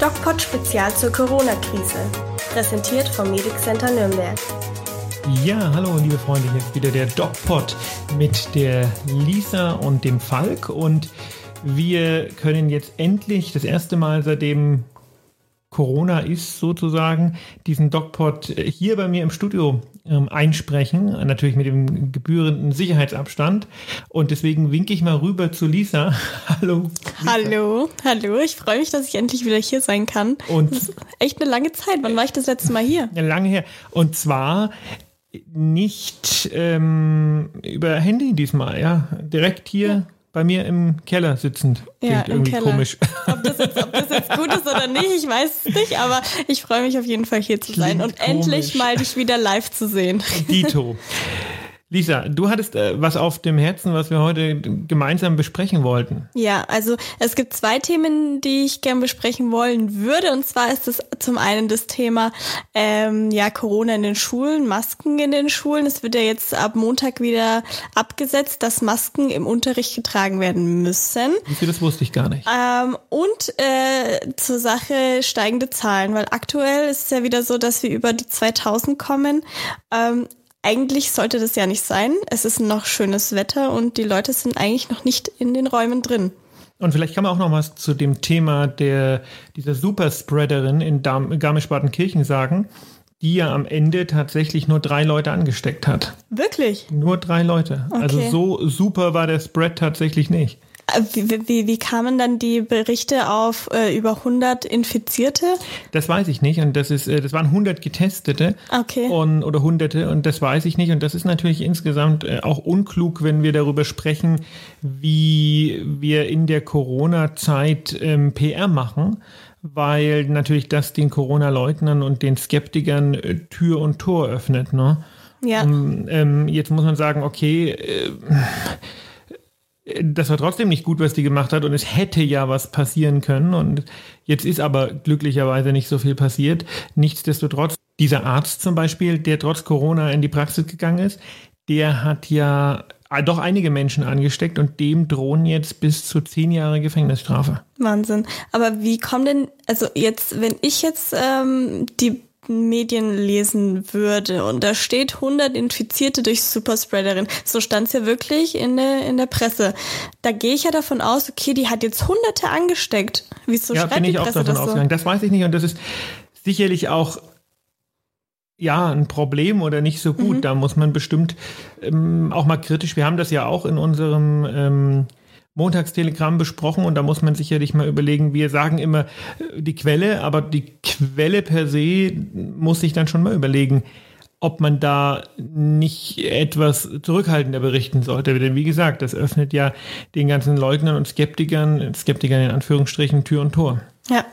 DocPod Spezial zur Corona-Krise. Präsentiert vom Medic Center Nürnberg. Ja, hallo liebe Freunde, hier ist wieder der DocPod mit der Lisa und dem Falk und wir können jetzt endlich das erste Mal seitdem Corona ist sozusagen, diesen DocPod hier bei mir im Studio ähm, einsprechen, natürlich mit dem gebührenden Sicherheitsabstand. Und deswegen winke ich mal rüber zu Lisa. hallo. Lisa. Hallo, hallo. Ich freue mich, dass ich endlich wieder hier sein kann. Und das ist echt eine lange Zeit. Wann war ich das letzte Mal hier? Lange her. Und zwar nicht ähm, über Handy diesmal, ja. Direkt hier. Ja bei mir im Keller sitzend. Klingt ja, irgendwie Keller. komisch. Ob das, jetzt, ob das, jetzt, gut ist oder nicht, ich weiß es nicht, aber ich freue mich auf jeden Fall hier zu Klingt sein und komisch. endlich mal dich wieder live zu sehen. Dito. Lisa, du hattest äh, was auf dem Herzen, was wir heute gemeinsam besprechen wollten. Ja, also es gibt zwei Themen, die ich gern besprechen wollen würde. Und zwar ist es zum einen das Thema ähm, ja Corona in den Schulen, Masken in den Schulen. Es wird ja jetzt ab Montag wieder abgesetzt, dass Masken im Unterricht getragen werden müssen. Wie viel, das wusste ich gar nicht. Ähm, und äh, zur Sache steigende Zahlen, weil aktuell ist es ja wieder so, dass wir über die 2000 kommen. Ähm, eigentlich sollte das ja nicht sein. Es ist noch schönes Wetter und die Leute sind eigentlich noch nicht in den Räumen drin. Und vielleicht kann man auch noch was zu dem Thema der, dieser Superspreaderin in Garmisch-Partenkirchen sagen, die ja am Ende tatsächlich nur drei Leute angesteckt hat. Wirklich? Nur drei Leute. Also okay. Also so super war der Spread tatsächlich nicht. Wie, wie, wie kamen dann die Berichte auf äh, über 100 Infizierte? Das weiß ich nicht und das ist äh, das waren 100 Getestete okay. und, oder Hunderte und das weiß ich nicht und das ist natürlich insgesamt äh, auch unklug, wenn wir darüber sprechen, wie wir in der Corona-Zeit ähm, PR machen, weil natürlich das den Corona-Leugnern und den Skeptikern äh, Tür und Tor öffnet. Ne? Ja. Um, ähm, jetzt muss man sagen, okay. Äh, das war trotzdem nicht gut, was die gemacht hat und es hätte ja was passieren können und jetzt ist aber glücklicherweise nicht so viel passiert. Nichtsdestotrotz, dieser Arzt zum Beispiel, der trotz Corona in die Praxis gegangen ist, der hat ja doch einige Menschen angesteckt und dem drohen jetzt bis zu zehn Jahre Gefängnisstrafe. Wahnsinn. Aber wie kommen denn, also jetzt, wenn ich jetzt ähm, die Medien lesen würde und da steht 100 Infizierte durch Superspreaderin, so stand es ja wirklich in der, in der Presse. Da gehe ich ja davon aus, okay, die hat jetzt Hunderte angesteckt. Wieso ja, schreibt bin die ich Presse auch davon das so? ausgegangen. Das weiß ich nicht und das ist sicherlich auch ja, ein Problem oder nicht so gut. Mhm. Da muss man bestimmt ähm, auch mal kritisch, wir haben das ja auch in unserem ähm, Montagstelegramm besprochen und da muss man sicherlich mal überlegen, wir sagen immer äh, die Quelle, aber die Quelle per se muss sich dann schon mal überlegen, ob man da nicht etwas zurückhaltender berichten sollte. Denn wie gesagt, das öffnet ja den ganzen Leugnern und Skeptikern, Skeptikern in Anführungsstrichen, Tür und Tor. Ja,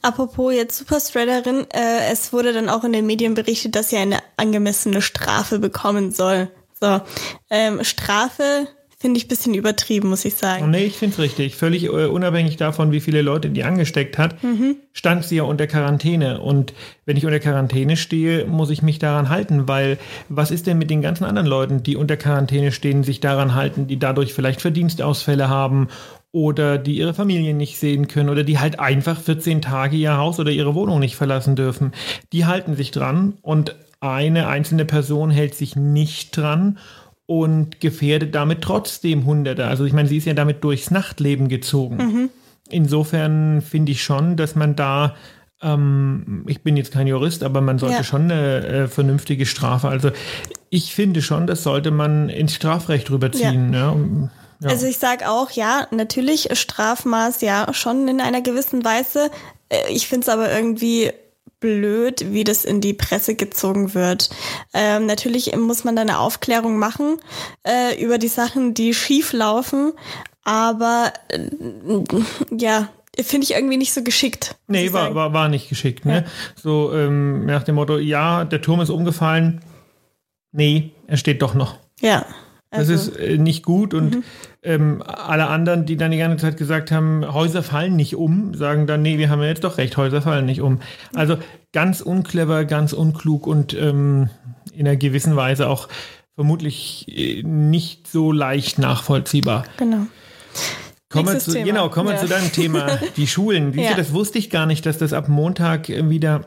apropos jetzt Superspreaderin, äh, es wurde dann auch in den Medien berichtet, dass sie eine angemessene Strafe bekommen soll. So, ähm, Strafe Finde ich ein bisschen übertrieben, muss ich sagen. Nee, ich finde es richtig. Völlig äh, unabhängig davon, wie viele Leute die angesteckt hat, mhm. stand sie ja unter Quarantäne. Und wenn ich unter Quarantäne stehe, muss ich mich daran halten, weil was ist denn mit den ganzen anderen Leuten, die unter Quarantäne stehen, sich daran halten, die dadurch vielleicht Verdienstausfälle haben oder die ihre Familien nicht sehen können oder die halt einfach 14 Tage ihr Haus oder ihre Wohnung nicht verlassen dürfen. Die halten sich dran und eine einzelne Person hält sich nicht dran und gefährdet damit trotzdem Hunderte. Also ich meine, sie ist ja damit durchs Nachtleben gezogen. Mhm. Insofern finde ich schon, dass man da, ähm, ich bin jetzt kein Jurist, aber man sollte ja. schon eine äh, vernünftige Strafe. Also ich finde schon, das sollte man ins Strafrecht rüberziehen. Ja. Ja. Also ich sage auch, ja, natürlich Strafmaß, ja, schon in einer gewissen Weise. Äh, ich finde es aber irgendwie blöd, wie das in die Presse gezogen wird. Ähm, natürlich muss man da eine Aufklärung machen äh, über die Sachen, die schief laufen, aber äh, ja, finde ich irgendwie nicht so geschickt. Nee, war, war, war nicht geschickt. Ne? Ja. So ähm, nach dem Motto, ja, der Turm ist umgefallen. Nee, er steht doch noch. Ja. Also, das ist äh, nicht gut und mhm. ähm, alle anderen, die dann die ganze Zeit gesagt haben, Häuser fallen nicht um, sagen dann, nee, wir haben ja jetzt doch recht, Häuser fallen nicht um. Also ganz unclever, ganz unklug und ähm, in einer gewissen Weise auch vermutlich äh, nicht so leicht nachvollziehbar. Genau. Kommen wir zu, genau, kommen wir ja. zu deinem Thema, die Schulen. Siehst ja. das wusste ich gar nicht, dass das ab Montag wieder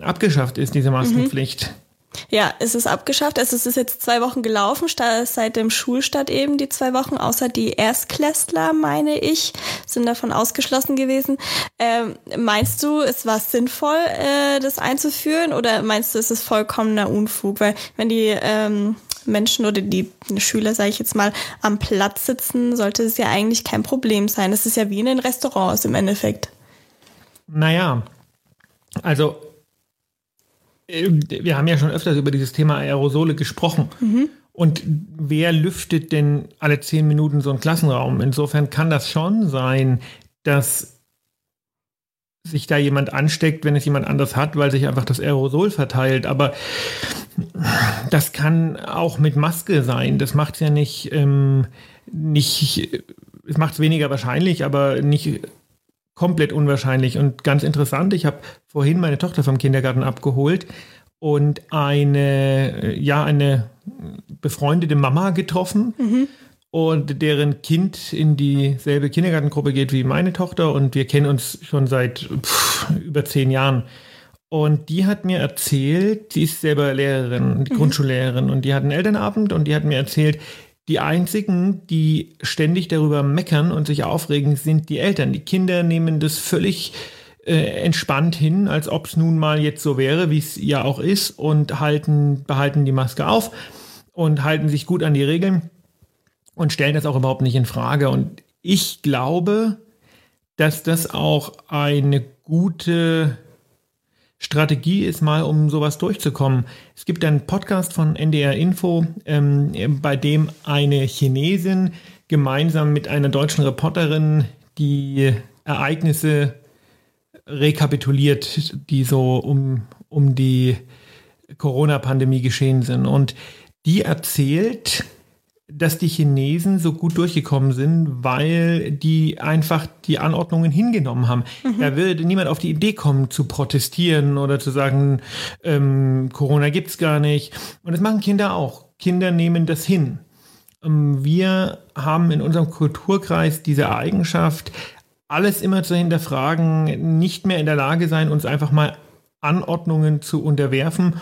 abgeschafft ist, diese Maskenpflicht. Mhm. Ja, es ist abgeschafft. Also es ist jetzt zwei Wochen gelaufen, seit dem Schulstart eben die zwei Wochen, außer die Erstklässler, meine ich, sind davon ausgeschlossen gewesen. Ähm, meinst du, es war sinnvoll, äh, das einzuführen oder meinst du, es ist vollkommener Unfug? Weil wenn die ähm, Menschen oder die Schüler, sage ich jetzt mal, am Platz sitzen, sollte es ja eigentlich kein Problem sein. Das ist ja wie in den Restaurants im Endeffekt. Naja, also wir haben ja schon öfters über dieses Thema Aerosole gesprochen. Mhm. Und wer lüftet denn alle zehn Minuten so einen Klassenraum? Insofern kann das schon sein, dass sich da jemand ansteckt, wenn es jemand anders hat, weil sich einfach das Aerosol verteilt. Aber das kann auch mit Maske sein. Das macht es ja nicht, ähm, nicht, es macht es weniger wahrscheinlich, aber nicht komplett unwahrscheinlich und ganz interessant. Ich habe vorhin meine Tochter vom Kindergarten abgeholt und eine, ja, eine befreundete Mama getroffen. Mhm. Und deren Kind in dieselbe Kindergartengruppe geht wie meine Tochter und wir kennen uns schon seit pff, über zehn Jahren. Und die hat mir erzählt, die ist selber Lehrerin, die mhm. Grundschullehrerin, und die hat einen Elternabend und die hat mir erzählt, die einzigen, die ständig darüber meckern und sich aufregen, sind die Eltern. Die Kinder nehmen das völlig äh, entspannt hin, als ob es nun mal jetzt so wäre, wie es ja auch ist, und halten, behalten die Maske auf und halten sich gut an die Regeln und stellen das auch überhaupt nicht in Frage. Und ich glaube, dass das auch eine gute Strategie ist, mal um sowas durchzukommen. Es gibt einen Podcast von NDR Info, ähm, bei dem eine Chinesin gemeinsam mit einer deutschen Reporterin die Ereignisse rekapituliert, die so um, um die Corona-Pandemie geschehen sind. Und die erzählt, dass die Chinesen so gut durchgekommen sind, weil die einfach die Anordnungen hingenommen haben. Mhm. Da würde niemand auf die Idee kommen, zu protestieren oder zu sagen, ähm, Corona gibt's gar nicht. Und das machen Kinder auch. Kinder nehmen das hin. Ähm, wir haben in unserem Kulturkreis diese Eigenschaft, alles immer zu hinterfragen, nicht mehr in der Lage sein, uns einfach mal Anordnungen zu unterwerfen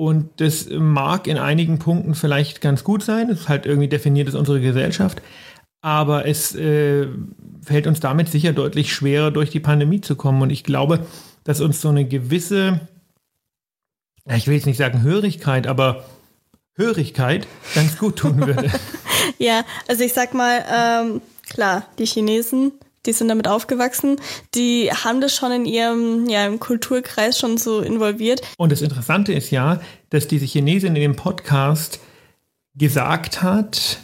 und das mag in einigen Punkten vielleicht ganz gut sein. Es ist halt irgendwie definiert ist unsere Gesellschaft. Aber es äh, fällt uns damit sicher deutlich schwerer, durch die Pandemie zu kommen. Und ich glaube, dass uns so eine gewisse, ich will jetzt nicht sagen Hörigkeit, aber Hörigkeit ganz gut tun würde. ja, also ich sag mal, ähm, klar, die Chinesen die sind damit aufgewachsen, die haben das schon in ihrem ja, im Kulturkreis schon so involviert. Und das Interessante ist ja, dass diese Chinesin in dem Podcast gesagt hat,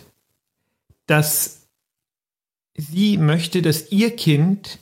dass sie möchte, dass ihr Kind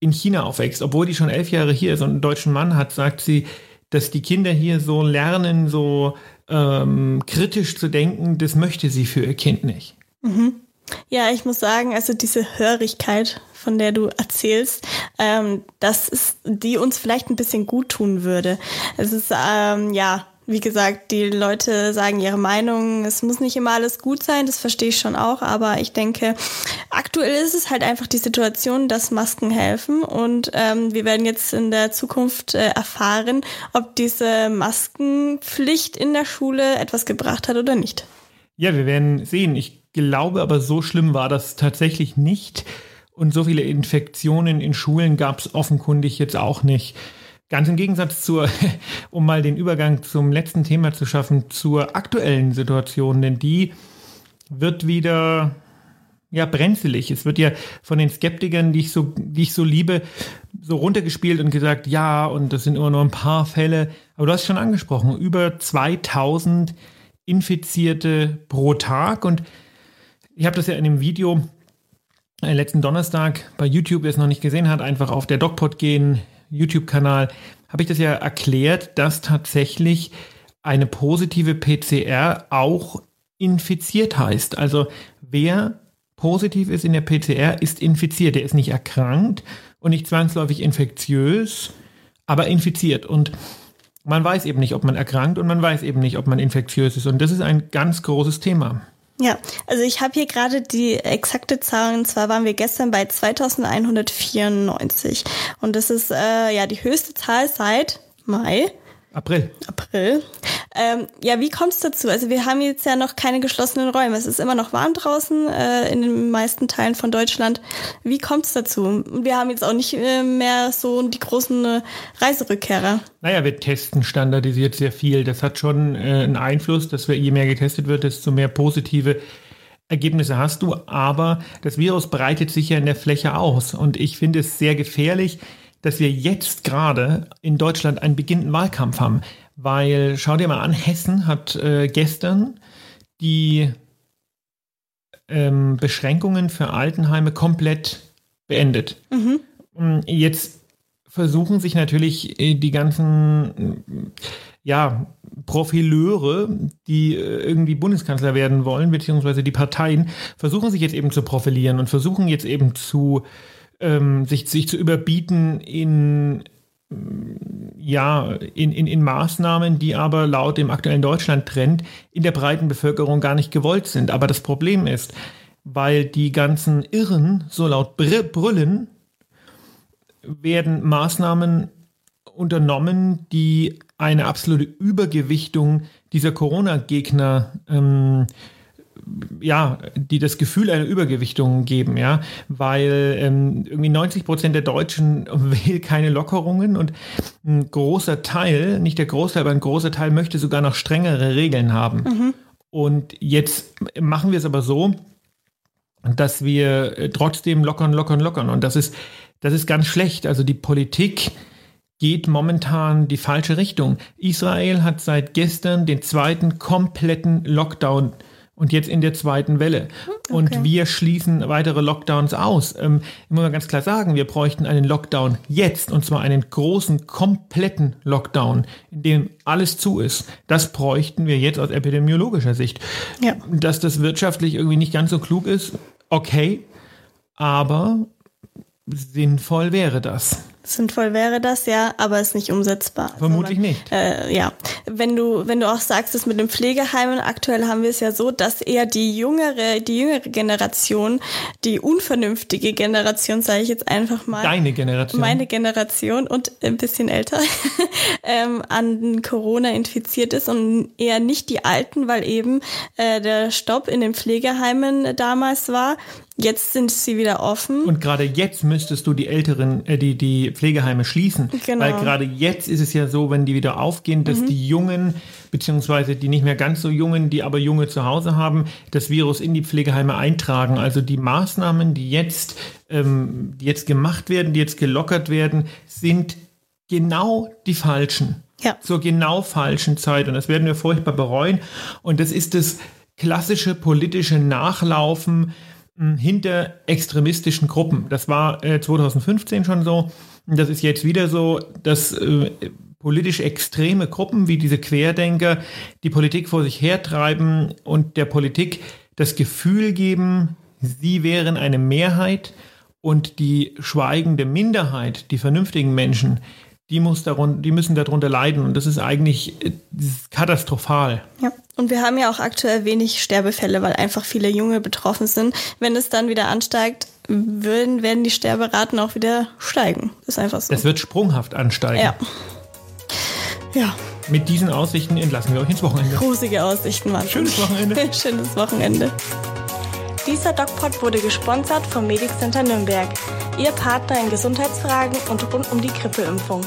in China aufwächst, obwohl die schon elf Jahre hier ist und einen deutschen Mann hat, sagt sie, dass die Kinder hier so lernen, so ähm, kritisch zu denken, das möchte sie für ihr Kind nicht. Mhm. Ja, ich muss sagen, also diese Hörigkeit, von der du erzählst, ähm, das ist, die uns vielleicht ein bisschen gut tun würde. Es ist, ähm, ja, wie gesagt, die Leute sagen ihre Meinung. Es muss nicht immer alles gut sein, das verstehe ich schon auch. Aber ich denke, aktuell ist es halt einfach die Situation, dass Masken helfen. Und ähm, wir werden jetzt in der Zukunft äh, erfahren, ob diese Maskenpflicht in der Schule etwas gebracht hat oder nicht. Ja, wir werden sehen. Ich glaube aber, so schlimm war das tatsächlich nicht. Und so viele Infektionen in Schulen gab es offenkundig jetzt auch nicht. Ganz im Gegensatz zur, um mal den Übergang zum letzten Thema zu schaffen, zur aktuellen Situation, denn die wird wieder ja brenzlig. Es wird ja von den Skeptikern, die ich so, die ich so liebe, so runtergespielt und gesagt, ja, und das sind immer nur ein paar Fälle. Aber du hast schon angesprochen, über 2000 Infizierte pro Tag und ich habe das ja in dem Video äh, letzten Donnerstag bei YouTube, wer es noch nicht gesehen hat, einfach auf der DocPod gehen, YouTube-Kanal, habe ich das ja erklärt, dass tatsächlich eine positive PCR auch infiziert heißt. Also wer positiv ist in der PCR, ist infiziert. Der ist nicht erkrankt und nicht zwangsläufig infektiös, aber infiziert. Und man weiß eben nicht, ob man erkrankt und man weiß eben nicht, ob man infektiös ist. Und das ist ein ganz großes Thema. Ja, also ich habe hier gerade die exakte Zahl, und zwar waren wir gestern bei 2194. Und das ist äh, ja die höchste Zahl seit Mai. April. April. Ähm, ja, wie kommt es dazu? Also wir haben jetzt ja noch keine geschlossenen Räume. Es ist immer noch warm draußen äh, in den meisten Teilen von Deutschland. Wie kommt es dazu? Wir haben jetzt auch nicht äh, mehr so die großen äh, Reiserückkehrer. Naja, wir testen standardisiert sehr viel. Das hat schon äh, einen Einfluss, dass wir, je mehr getestet wird, desto mehr positive Ergebnisse hast du. Aber das Virus breitet sich ja in der Fläche aus. Und ich finde es sehr gefährlich, dass wir jetzt gerade in Deutschland einen beginnenden Wahlkampf haben. Weil, schau dir mal an, Hessen hat äh, gestern die ähm, Beschränkungen für Altenheime komplett beendet. Mhm. Jetzt versuchen sich natürlich äh, die ganzen ja, Profileure, die äh, irgendwie Bundeskanzler werden wollen, beziehungsweise die Parteien, versuchen sich jetzt eben zu profilieren und versuchen jetzt eben zu ähm, sich, sich zu überbieten in ja, in, in, in Maßnahmen, die aber laut dem aktuellen Deutschland-Trend in der breiten Bevölkerung gar nicht gewollt sind. Aber das Problem ist, weil die ganzen Irren so laut brüllen, werden Maßnahmen unternommen, die eine absolute Übergewichtung dieser Corona-Gegner ähm, ja, die das Gefühl einer Übergewichtung geben, ja, weil ähm, irgendwie 90 Prozent der Deutschen will keine Lockerungen und ein großer Teil, nicht der Großteil, aber ein großer Teil möchte sogar noch strengere Regeln haben. Mhm. Und jetzt machen wir es aber so, dass wir äh, trotzdem lockern, lockern, lockern. Und das ist, das ist ganz schlecht. Also die Politik geht momentan die falsche Richtung. Israel hat seit gestern den zweiten kompletten Lockdown und jetzt in der zweiten Welle. Okay. Und wir schließen weitere Lockdowns aus. Ähm, ich muss mal ganz klar sagen, wir bräuchten einen Lockdown jetzt und zwar einen großen, kompletten Lockdown, in dem alles zu ist. Das bräuchten wir jetzt aus epidemiologischer Sicht. Ja. Dass das wirtschaftlich irgendwie nicht ganz so klug ist, okay, aber sinnvoll wäre das. Sinnvoll wäre das, ja, aber ist nicht umsetzbar. Vermutlich sondern, nicht. Äh, ja, wenn du, wenn du auch sagst, dass mit den Pflegeheimen, aktuell haben wir es ja so, dass eher die jüngere, die jüngere Generation, die unvernünftige Generation, sage ich jetzt einfach mal. Deine Generation. Meine Generation und ein bisschen älter, ähm, an Corona infiziert ist und eher nicht die Alten, weil eben äh, der Stopp in den Pflegeheimen damals war Jetzt sind sie wieder offen. Und gerade jetzt müsstest du die älteren, äh, die, die Pflegeheime schließen. Genau. Weil gerade jetzt ist es ja so, wenn die wieder aufgehen, dass mhm. die Jungen, beziehungsweise die nicht mehr ganz so Jungen, die aber Junge zu Hause haben, das Virus in die Pflegeheime eintragen. Also die Maßnahmen, die jetzt, ähm, die jetzt gemacht werden, die jetzt gelockert werden, sind genau die falschen. Ja. Zur genau falschen Zeit. Und das werden wir furchtbar bereuen. Und das ist das klassische politische Nachlaufen hinter extremistischen Gruppen. Das war äh, 2015 schon so. Das ist jetzt wieder so, dass äh, politisch extreme Gruppen wie diese Querdenker die Politik vor sich hertreiben und der Politik das Gefühl geben, sie wären eine Mehrheit und die schweigende Minderheit, die vernünftigen Menschen, die, muss darun die müssen darunter leiden. Und das ist eigentlich äh, katastrophal. Ja. Und wir haben ja auch aktuell wenig Sterbefälle, weil einfach viele Junge betroffen sind. Wenn es dann wieder ansteigt, würden, werden die Sterberaten auch wieder steigen. Das ist einfach so. Es wird sprunghaft ansteigen. Ja. Ja. Mit diesen Aussichten entlassen wir euch ins Wochenende. Grusige Aussichten, Mann. Schönes Wochenende. Schönes Wochenende. Dieser DocPod wurde gesponsert vom Medic Center Nürnberg, Ihr Partner in Gesundheitsfragen und rund um die Grippeimpfung.